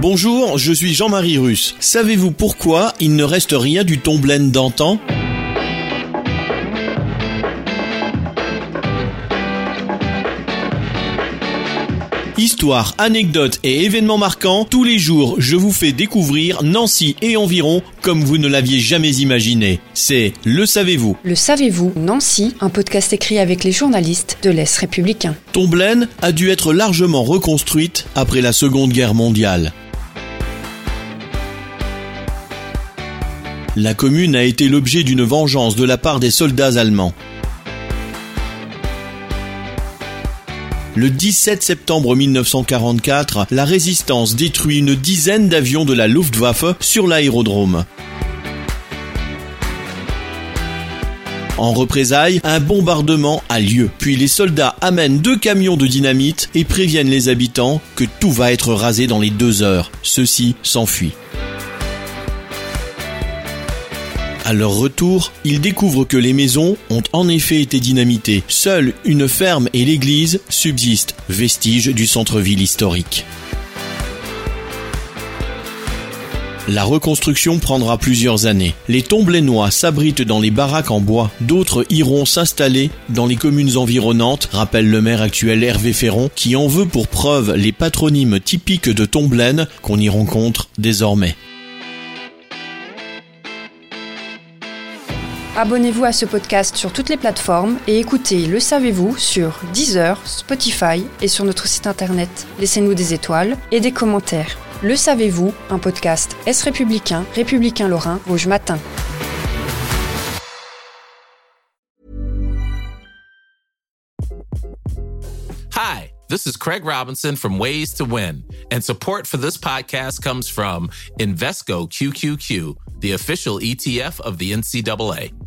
Bonjour, je suis Jean-Marie Russe. Savez-vous pourquoi il ne reste rien du Tomblaine d'antan? Histoire, anecdotes et événements marquants, tous les jours je vous fais découvrir Nancy et environ comme vous ne l'aviez jamais imaginé. C'est Le Savez-vous. Le savez-vous, Nancy, un podcast écrit avec les journalistes de l'Est républicain. Tomblaine a dû être largement reconstruite après la Seconde Guerre mondiale. La commune a été l'objet d'une vengeance de la part des soldats allemands. Le 17 septembre 1944, la résistance détruit une dizaine d'avions de la Luftwaffe sur l'aérodrome. En représailles, un bombardement a lieu. Puis les soldats amènent deux camions de dynamite et préviennent les habitants que tout va être rasé dans les deux heures. Ceux-ci s'enfuient. À leur retour, ils découvrent que les maisons ont en effet été dynamitées. Seule une ferme et l'église subsistent, vestiges du centre-ville historique. La reconstruction prendra plusieurs années. Les Tomblainois s'abritent dans les baraques en bois. D'autres iront s'installer dans les communes environnantes, rappelle le maire actuel Hervé Ferron, qui en veut pour preuve les patronymes typiques de Tomblaine qu'on y rencontre désormais. Abonnez-vous à ce podcast sur toutes les plateformes et écoutez Le Savez-vous sur Deezer, Spotify et sur notre site internet. Laissez-nous des étoiles et des commentaires. Le Savez-vous, un podcast Est républicain, républicain lorrain, rouge matin. Hi, this is Craig Robinson from Ways to Win, and support for this podcast comes from Invesco QQQ, the official ETF of the NCAA.